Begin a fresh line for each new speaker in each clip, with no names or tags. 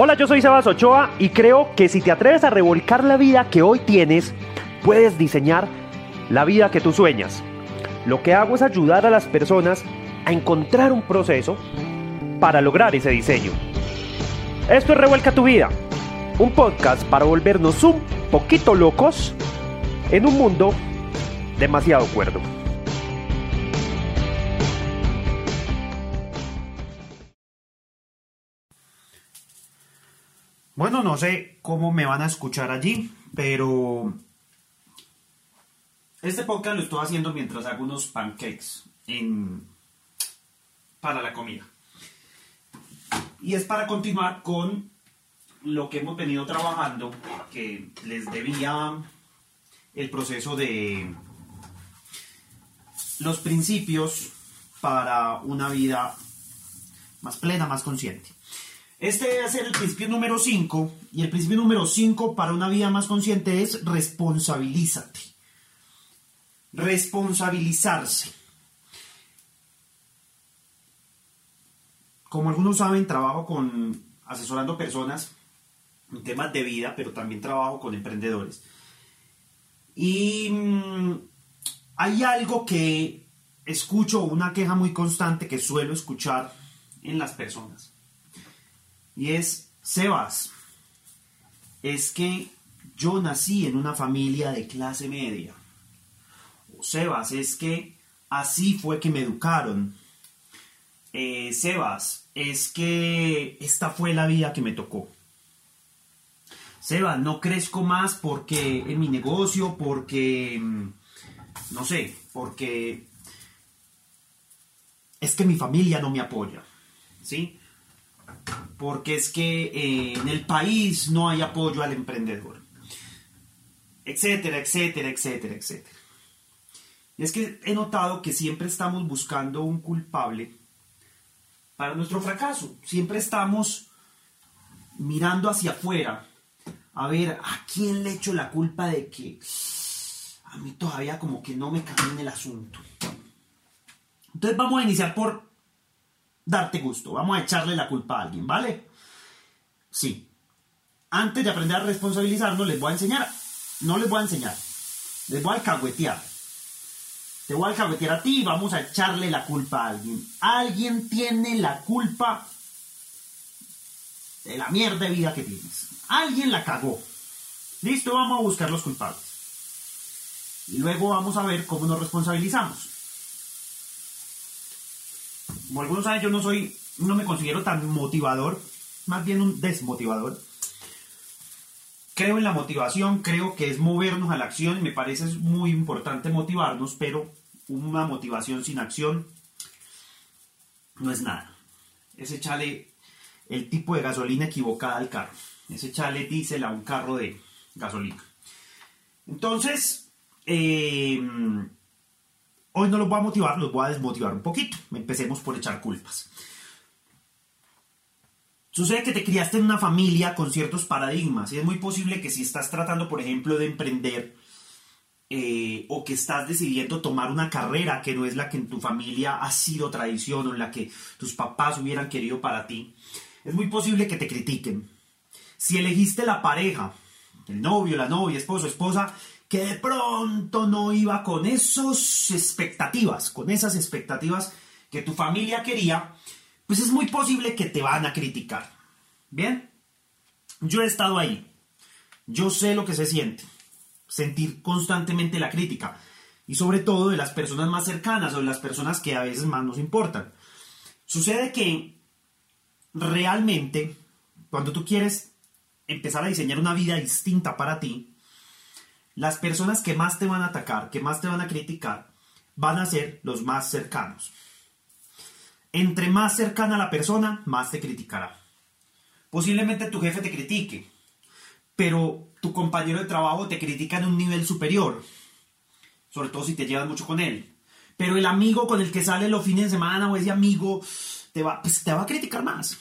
Hola, yo soy Sebas Ochoa y creo que si te atreves a revolcar la vida que hoy tienes, puedes diseñar la vida que tú sueñas. Lo que hago es ayudar a las personas a encontrar un proceso para lograr ese diseño. Esto es Revuelca tu vida, un podcast para volvernos un poquito locos en un mundo demasiado cuerdo. Bueno, no sé cómo me van a escuchar allí, pero este podcast lo estoy haciendo mientras hago unos pancakes para la comida. Y es para continuar con lo que hemos venido trabajando, que les debía el proceso de los principios para una vida más plena, más consciente. Este ser el principio número 5 y el principio número 5 para una vida más consciente es responsabilízate. Responsabilizarse. Como algunos saben, trabajo con asesorando personas en temas de vida, pero también trabajo con emprendedores. Y mm, hay algo que escucho, una queja muy constante que suelo escuchar en las personas y es, Sebas, es que yo nací en una familia de clase media. Sebas, es que así fue que me educaron. Eh, Sebas, es que esta fue la vida que me tocó. Sebas, no crezco más porque en mi negocio, porque, mm, no sé, porque es que mi familia no me apoya. ¿Sí? Porque es que eh, en el país no hay apoyo al emprendedor, etcétera, etcétera, etcétera, etcétera. Y es que he notado que siempre estamos buscando un culpable para nuestro fracaso, siempre estamos mirando hacia afuera a ver a quién le echo la culpa de que a mí todavía como que no me camine el asunto. Entonces vamos a iniciar por darte gusto. Vamos a echarle la culpa a alguien, ¿vale? Sí. Antes de aprender a responsabilizarnos, les voy a enseñar. No les voy a enseñar. Les voy a alcahuetear. Te voy a alcahuetear a ti y vamos a echarle la culpa a alguien. Alguien tiene la culpa de la mierda de vida que tienes. Alguien la cagó. Listo, vamos a buscar los culpables. Y luego vamos a ver cómo nos responsabilizamos como algunos saben, yo no soy, no me considero tan motivador, más bien un desmotivador. Creo en la motivación, creo que es movernos a la acción me parece muy importante motivarnos, pero una motivación sin acción no es nada. Es echarle el tipo de gasolina equivocada al carro. Es echarle diésel a un carro de gasolina. Entonces, eh, Hoy no los voy a motivar, los voy a desmotivar un poquito. Empecemos por echar culpas. Sucede que te criaste en una familia con ciertos paradigmas y es muy posible que si estás tratando, por ejemplo, de emprender eh, o que estás decidiendo tomar una carrera que no es la que en tu familia ha sido tradición o en la que tus papás hubieran querido para ti, es muy posible que te critiquen. Si elegiste la pareja, el novio, la novia, esposo, esposa, que de pronto no iba con esas expectativas, con esas expectativas que tu familia quería, pues es muy posible que te van a criticar. ¿Bien? Yo he estado ahí. Yo sé lo que se siente. Sentir constantemente la crítica. Y sobre todo de las personas más cercanas o de las personas que a veces más nos importan. Sucede que realmente, cuando tú quieres empezar a diseñar una vida distinta para ti, las personas que más te van a atacar, que más te van a criticar, van a ser los más cercanos. Entre más cercana la persona, más te criticará. Posiblemente tu jefe te critique, pero tu compañero de trabajo te critica en un nivel superior, sobre todo si te llevas mucho con él. Pero el amigo con el que sale los fines de semana o ese amigo te va, pues, te va a criticar más.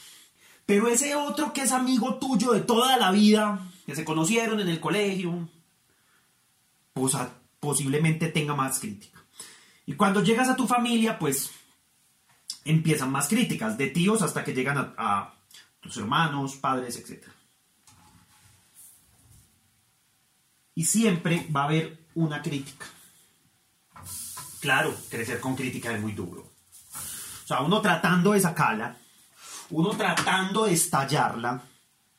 Pero ese otro que es amigo tuyo de toda la vida, que se conocieron en el colegio, posiblemente tenga más crítica. Y cuando llegas a tu familia, pues empiezan más críticas, de tíos hasta que llegan a, tus hermanos, padres, etc. Y siempre va a haber una crítica. Claro, crecer con crítica es muy duro. O sea, uno tratando de sacarla, uno tratando de estallarla,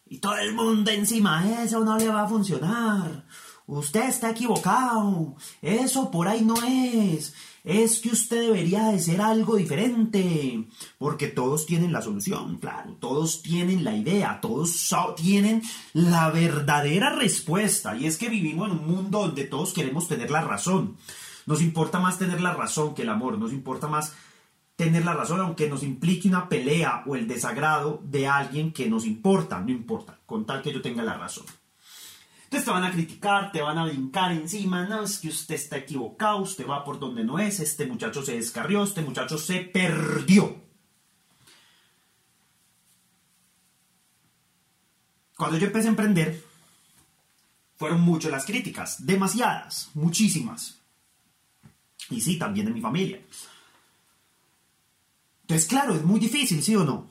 y todo el mundo encima, eso no le va a funcionar. Usted está equivocado. Eso por ahí no es. Es que usted debería de ser algo diferente. Porque todos tienen la solución, claro. Todos tienen la idea. Todos tienen la verdadera respuesta. Y es que vivimos en un mundo donde todos queremos tener la razón. Nos importa más tener la razón que el amor. Nos importa más tener la razón, aunque nos implique una pelea o el desagrado de alguien que nos importa. No importa. Con tal que yo tenga la razón. Entonces te van a criticar, te van a brincar encima, no, es que usted está equivocado, usted va por donde no es, este muchacho se descarrió, este muchacho se perdió. Cuando yo empecé a emprender, fueron muchas las críticas, demasiadas, muchísimas. Y sí, también de mi familia. Entonces, claro, es muy difícil, ¿sí o no?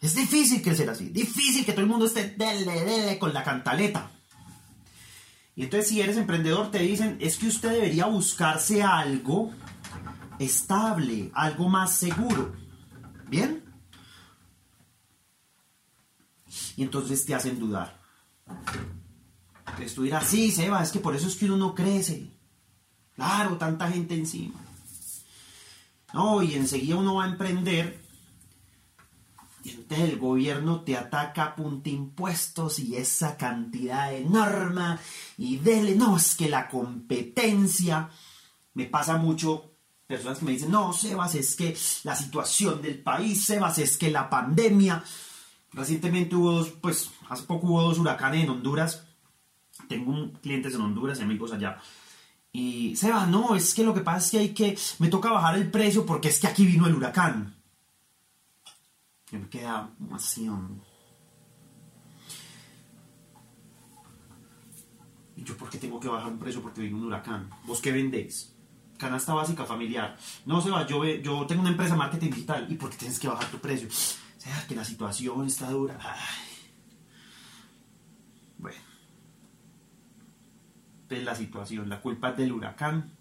Es difícil que sea así, difícil que todo el mundo esté dele, dele con la cantaleta. Y entonces si eres emprendedor te dicen, es que usted debería buscarse algo estable, algo más seguro. ¿Bien? Y entonces te hacen dudar. Entonces tú dirás, sí, Seba, es que por eso es que uno no crece. Claro, tanta gente encima. No, y enseguida uno va a emprender entonces el gobierno te ataca a punta impuestos y esa cantidad enorme y dele, no, es que la competencia, me pasa mucho, personas que me dicen, no, Sebas, es que la situación del país, Sebas, es que la pandemia, recientemente hubo dos, pues hace poco hubo dos huracanes en Honduras, tengo clientes en Honduras y amigos allá, y Sebas, no, es que lo que pasa es que hay que, me toca bajar el precio porque es que aquí vino el huracán. Y me queda así. ¿Y yo por qué tengo que bajar un precio porque viene un huracán? ¿Vos qué vendéis? Canasta básica familiar. No, se va, yo, yo tengo una empresa marketing digital. ¿Y por qué tienes que bajar tu precio? O sea, que la situación está dura. Bueno. Es la situación. La culpa es del huracán.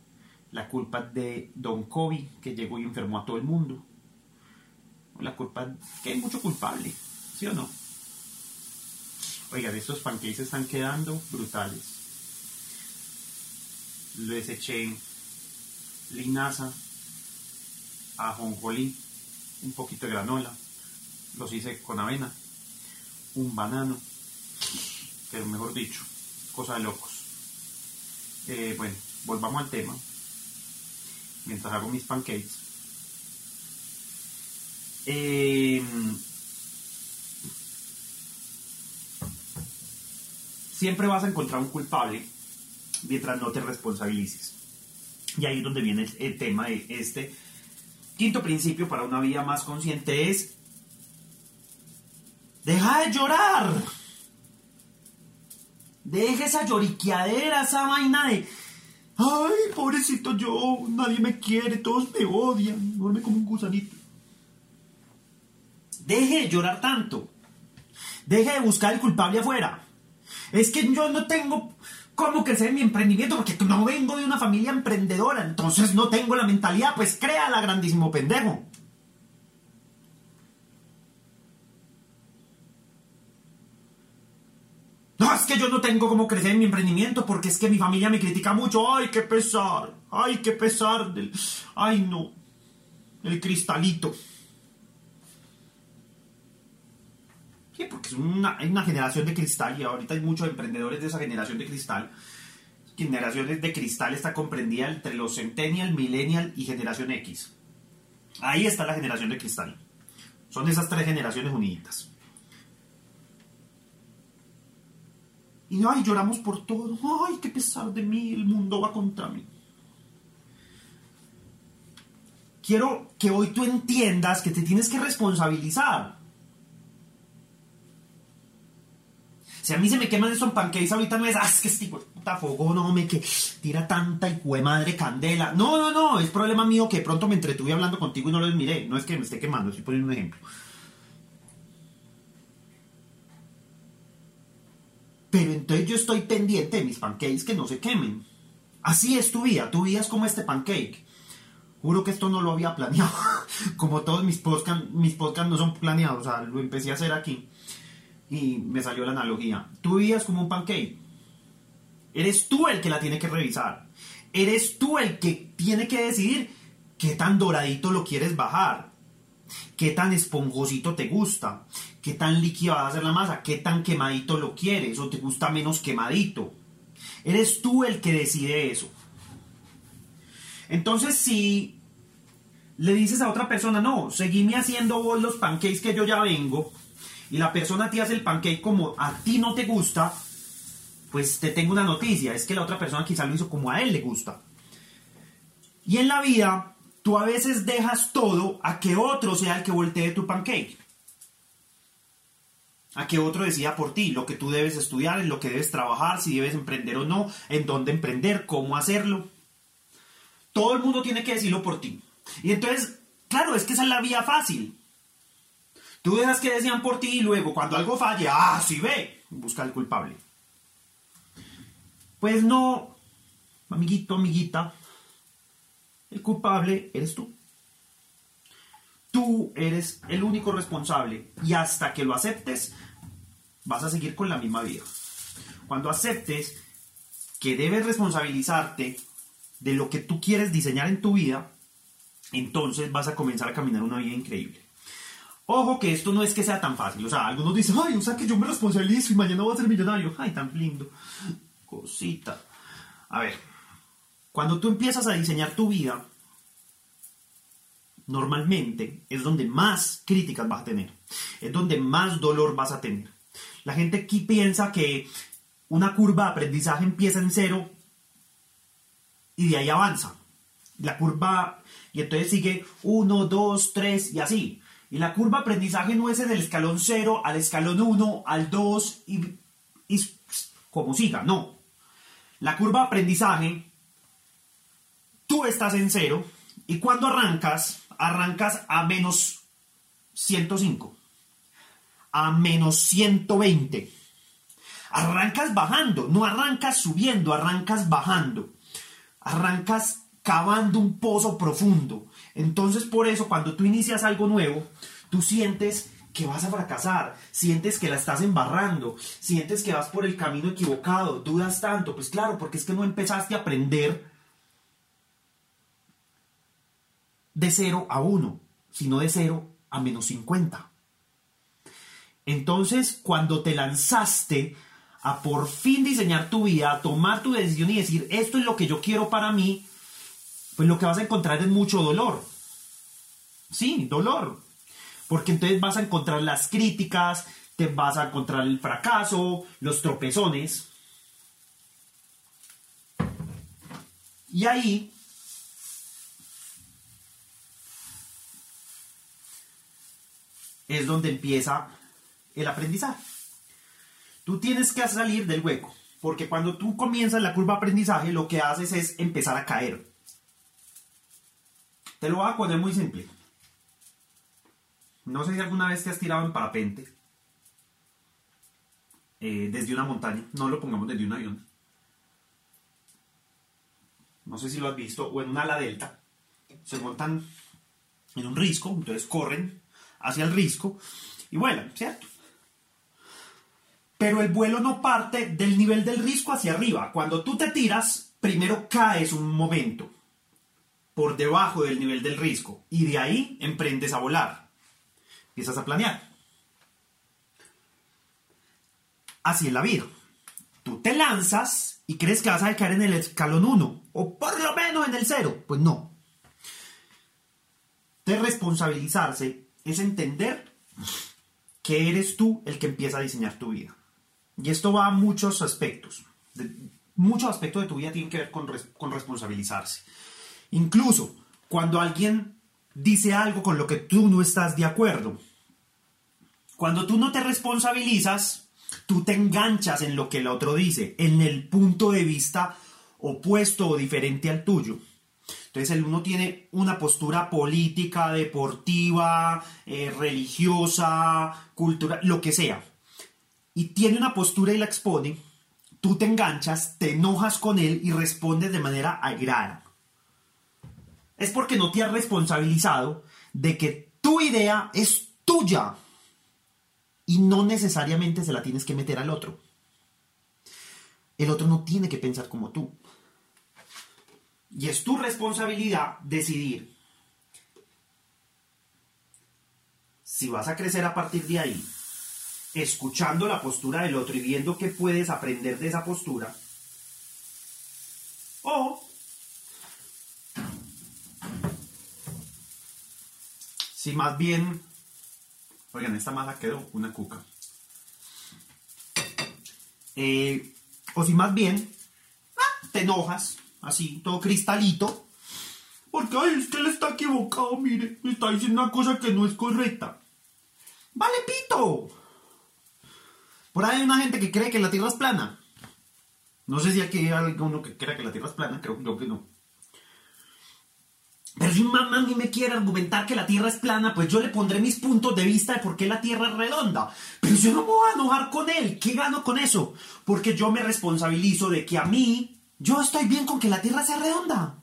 La culpa es de Don Kobe, que llegó y enfermó a todo el mundo la culpa, que hay mucho culpable, ¿sí o no? Oigan, estos pancakes están quedando brutales. Les eché linaza, ajonjolí, un poquito de granola, los hice con avena, un banano, pero mejor dicho, cosa de locos. Eh, bueno, volvamos al tema. Mientras hago mis pancakes, eh, siempre vas a encontrar un culpable mientras no te responsabilices. Y ahí es donde viene el, tema de este quinto principio para una vida más consciente es deja de llorar. Deja esa lloriqueadera, esa vaina de ay, pobrecito yo, nadie me quiere, todos me odian, duerme como un gusanito. Deje de llorar tanto. Deje de buscar el culpable afuera. Es que yo no tengo cómo crecer mi emprendimiento porque no vengo de una familia emprendedora. Entonces no tengo la mentalidad. Pues créala, grandísimo pendejo. No, es que yo no tengo cómo crecer mi emprendimiento porque es que mi familia me critica mucho. Ay, qué pesar. Ay, qué pesar del... Ay, no. El cristalito. Porque es una, hay una generación de cristal y ahorita hay muchos emprendedores de esa generación de cristal. Generaciones de cristal está comprendida entre los Centennial, Millennial y Generación X. Ahí está la generación de cristal. Son esas tres generaciones unidas. Y ay, lloramos por todo. Ay, qué pesar de mí, el mundo va contra mí. Quiero que hoy tú entiendas que te tienes que responsabilizar. Si a mí se me queman esos pancakes ahorita no es, ah, es que este puta fogón, no me que tira tanta y madre candela. No, no, no, es problema mío que de pronto me entretuve hablando contigo y no los miré. No es que me esté quemando, estoy poniendo un ejemplo. pero entonces yo estoy pendiente de mis pancakes que no se quemen. Así es tu vida, tu vida es como este pancake. Juro que esto no lo había planeado. Como todos mis podcasts, mis podcasts no son planeados, o sea, lo empecé a hacer aquí. Y me salió la analogía. Tu vida es como un pancake. Eres tú el que la tiene que revisar. Eres tú el que tiene que decidir qué tan doradito lo quieres bajar. Qué tan esponjosito te gusta. Qué tan líquida va a ser la masa. Qué tan quemadito lo quieres. O te gusta menos quemadito. Eres tú el que decide eso. Entonces, si le dices a otra persona, no, seguime haciendo vos los pancakes que yo ya vengo, y la persona te hace el pancake como a ti no te gusta, pues te tengo una noticia, es que la otra persona quizá lo hizo como a él le gusta. Y en la vida, tú a veces dejas todo a que otro sea el que voltee tu pancake. A que otro decida por ti lo que tú debes estudiar, en lo que debes trabajar, si debes emprender o no, en dónde emprender, cómo hacerlo. Todo el mundo tiene que decirlo por ti. Y entonces, claro, es que esa es la vía fácil. Tú dejas que decían por ti y luego cuando algo falle, ah, sí ve, busca al culpable. Pues no, amiguito, amiguita, el culpable eres tú. Tú eres el único responsable y hasta que lo aceptes, vas a seguir con la misma vida. Cuando aceptes que debes responsabilizarte de lo que tú quieres diseñar en tu vida, entonces vas a comenzar a caminar una vida increíble. Ojo que esto no es que sea tan fácil. O sea, algunos dicen, ay, o sea que yo me responsabilizo y mañana voy a ser millonario. Ay, tan lindo. Cosita. A ver, cuando tú empiezas a diseñar tu vida, normalmente es donde más críticas vas a tener. Es donde más dolor vas a tener. La gente aquí piensa que una curva de aprendizaje empieza en cero y de ahí avanza. La curva, y entonces sigue 1, 2, 3 y así. Y la curva aprendizaje no es en el escalón 0, al escalón 1, al 2 y, y como siga, no. La curva aprendizaje, tú estás en 0 y cuando arrancas, arrancas a menos 105, a menos 120. Arrancas bajando, no arrancas subiendo, arrancas bajando arrancas cavando un pozo profundo. Entonces por eso cuando tú inicias algo nuevo, tú sientes que vas a fracasar, sientes que la estás embarrando, sientes que vas por el camino equivocado, dudas tanto, pues claro, porque es que no empezaste a aprender de 0 a 1, sino de 0 a menos 50. Entonces, cuando te lanzaste a por fin diseñar tu vida, a tomar tu decisión y decir, esto es lo que yo quiero para mí, pues lo que vas a encontrar es mucho dolor. Sí, dolor. Porque entonces vas a encontrar las críticas, te vas a encontrar el fracaso, los tropezones. Y ahí es donde empieza el aprendizaje. Tú tienes que salir del hueco, porque cuando tú comienzas la curva aprendizaje, lo que haces es empezar a caer. Te lo voy a poner muy simple. No sé si alguna vez te has tirado en parapente eh, desde una montaña, no lo pongamos desde un avión. No sé si lo has visto, o en una ala delta. Se montan en un risco, entonces corren hacia el risco y vuelan, ¿cierto? Pero el vuelo no parte del nivel del risco hacia arriba. Cuando tú te tiras, primero caes un momento por debajo del nivel del risco y de ahí emprendes a volar. Empiezas a planear. Así es la vida. Tú te lanzas y crees que vas a caer en el escalón 1 o por lo menos en el 0. Pues no. De responsabilizarse es entender que eres tú el que empieza a diseñar tu vida. Y esto va a muchos aspectos. muchos aspectos de tu vida tienen que ver con, con responsabilizarse. Incluso cuando alguien dice algo con lo que tú no estás de acuerdo. Cuando tú no te responsabilizas, tú te enganchas en lo que el otro dice, en el punto de vista opuesto o diferente al tuyo. Entonces el uno tiene una postura política, deportiva, eh, religiosa, cultural, lo que sea y tiene una postura y la expone, tú te enganchas, te enojas con él y respondes de manera airada. Es porque no te has responsabilizado de que tu idea es tuya y no necesariamente se la tienes que meter al otro. El otro no tiene que pensar como tú. Y es tu responsabilidad decidir si vas a crecer a partir de ahí escuchando la postura del otro y viendo qué puedes aprender de esa postura, o si más bien, oigan, esta masa quedó una cuca, eh, o si más bien ah, te enojas, así, todo cristalito, porque ay, es que él está equivocado, mire, está diciendo una cosa que no es correcta. Vale, pito. Por ahí hay una gente que cree que la Tierra es plana. No sé si aquí hay alguno que crea que la Tierra es plana, creo, que no. Pero si mamá a mí me quiere argumentar que la Tierra es plana, pues yo le pondré mis puntos de vista de por qué la Tierra es redonda. Pero yo no me voy a enojar con él. ¿Qué gano con eso? Porque yo me responsabilizo de que a mí, yo estoy bien con que la Tierra sea redonda.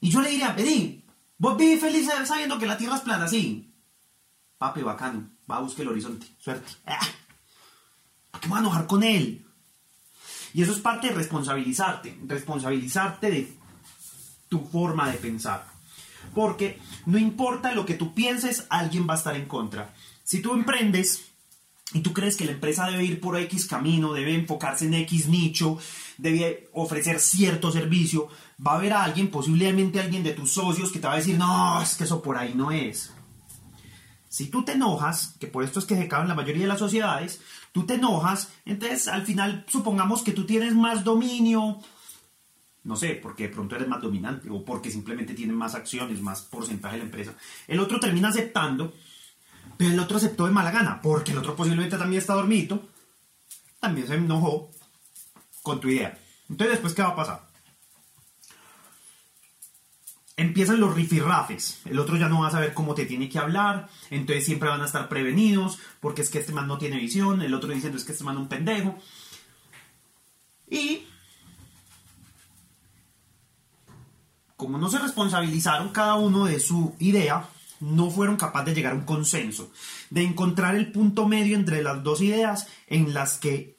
Y yo le diría, vení, vos vivís feliz sabiendo que la Tierra es plana, sí. Papi, bacano. Va a buscar el horizonte. Suerte. Ah. ¿Por me voy a enojar con él? Y eso es parte de responsabilizarte, responsabilizarte de tu forma de pensar. Porque no importa lo que tú pienses, alguien va a estar en contra. Si tú emprendes y tú crees que la empresa debe ir por X camino, debe enfocarse en X nicho, debe ofrecer cierto servicio, va a haber a alguien, posiblemente alguien de tus socios, que te va a decir, no, es que eso por ahí no es. Si tú te enojas, que por esto es que se caben la mayoría de las sociedades, tú te enojas, entonces al final supongamos que tú tienes más dominio, no sé, porque de pronto eres más dominante o porque simplemente tienes más acciones, más porcentaje de la empresa. El otro termina aceptando, pero el otro aceptó de mala gana, porque el otro posiblemente también está dormido, también se enojó con tu idea. Entonces después, ¿qué va a pasar? empiezan los rifirrafes. El otro ya no va a saber cómo te tiene que hablar, entonces siempre van a estar prevenidos, porque es que este man no tiene visión, el otro diciendo es que este man es un pendejo. Y como no se responsabilizaron cada uno de su idea, no fueron capaces de llegar a un consenso, de encontrar el punto medio entre las dos ideas en las que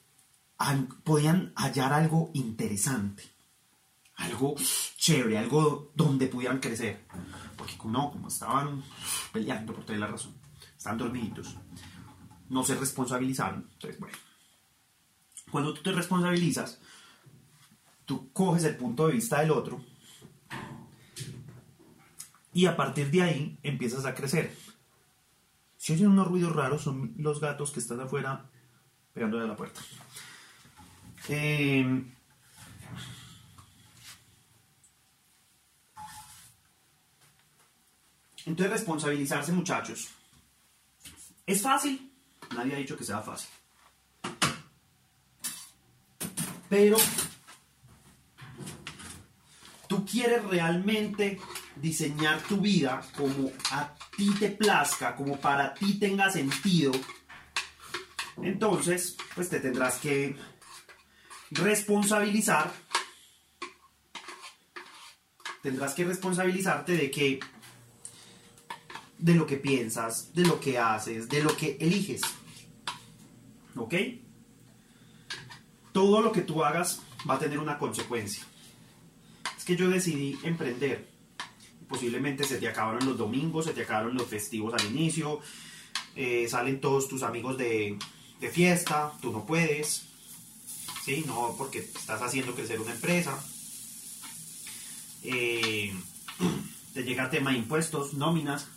podían hallar algo interesante algo chévere, algo donde pudieran crecer. Porque no, como estaban peleando por toda la razón, estaban dormidos, no se responsabilizaron. Entonces, bueno, cuando tú te responsabilizas, tú coges el punto de vista del otro y a partir de ahí empiezas a crecer. Si oyen unos ruidos raros, son los gatos que están afuera pegando a la puerta. Eh, Entonces, responsabilizarse, muchachos. ¿Es fácil? Nadie ha dicho que sea fácil. Pero tú quieres realmente diseñar tu vida como a ti te plazca, como para ti tenga sentido, entonces, pues te tendrás que responsabilizar, tendrás que responsabilizarte de que de lo que piensas, de lo que haces, de lo que eliges. ¿Ok? Todo lo que tú hagas va a tener una consecuencia. Que yo decidí emprender. Posiblemente se te acabaron los domingos, se te acabaron los festivos al inicio, eh, salen todos tus amigos de, de fiesta, tú no puedes, ¿sí? No porque estás haciendo crecer una empresa. Eh, te llega tema de impuestos, nóminas,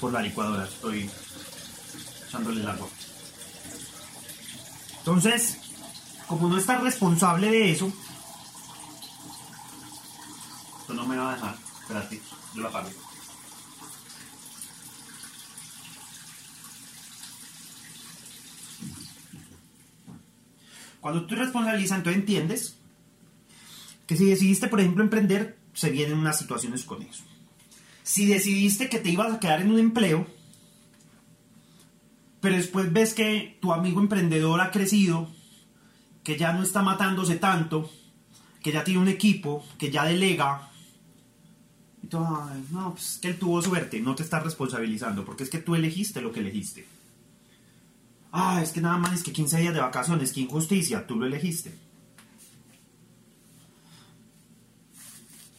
Por la licuadora, estoy echándole el agua. Entonces, como no estás responsable de eso, esto no me va a dejar. Espérate, yo la apago. Cuando tú responsabilizas, entonces entiendes Que si decidiste, por ejemplo, emprender, se vienen unas situaciones con eso. Si decidiste que te ibas a quedar en un empleo, pero después ves que tu amigo emprendedor ha crecido, que ya no está matándose tanto, que ya tiene un equipo, que ya delega, y tú, "Ay, no, pues es que él tuvo suerte, no te estás responsabilizando, porque es que tú elegiste lo que elegiste. Ah, es que nada más es que 15 días de vacaciones, que injusticia, tú lo elegiste.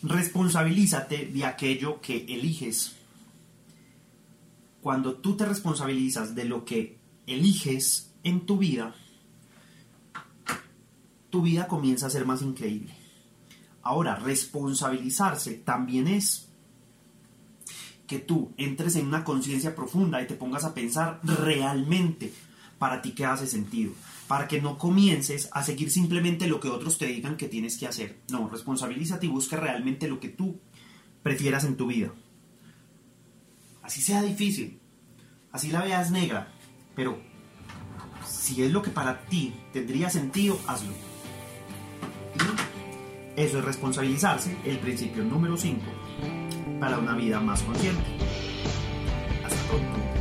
Responsabilízate de aquello que eliges. Cuando tú te responsabilizas de lo que eliges en tu vida, tu vida comienza a ser más increíble. Ahora, responsabilizarse también es que tú entres en una conciencia profunda y te pongas a pensar realmente para ti qué hace sentido. Para que no comiences a seguir simplemente lo que otros te digan que tienes que hacer. No, responsabilízate y busca realmente lo que tú prefieras en tu vida. Así sea difícil, así la veas negra, pero si es lo que para ti tendría sentido, hazlo. Eso es responsabilizarse, el principio número 5 para una vida más consciente. Hasta pronto.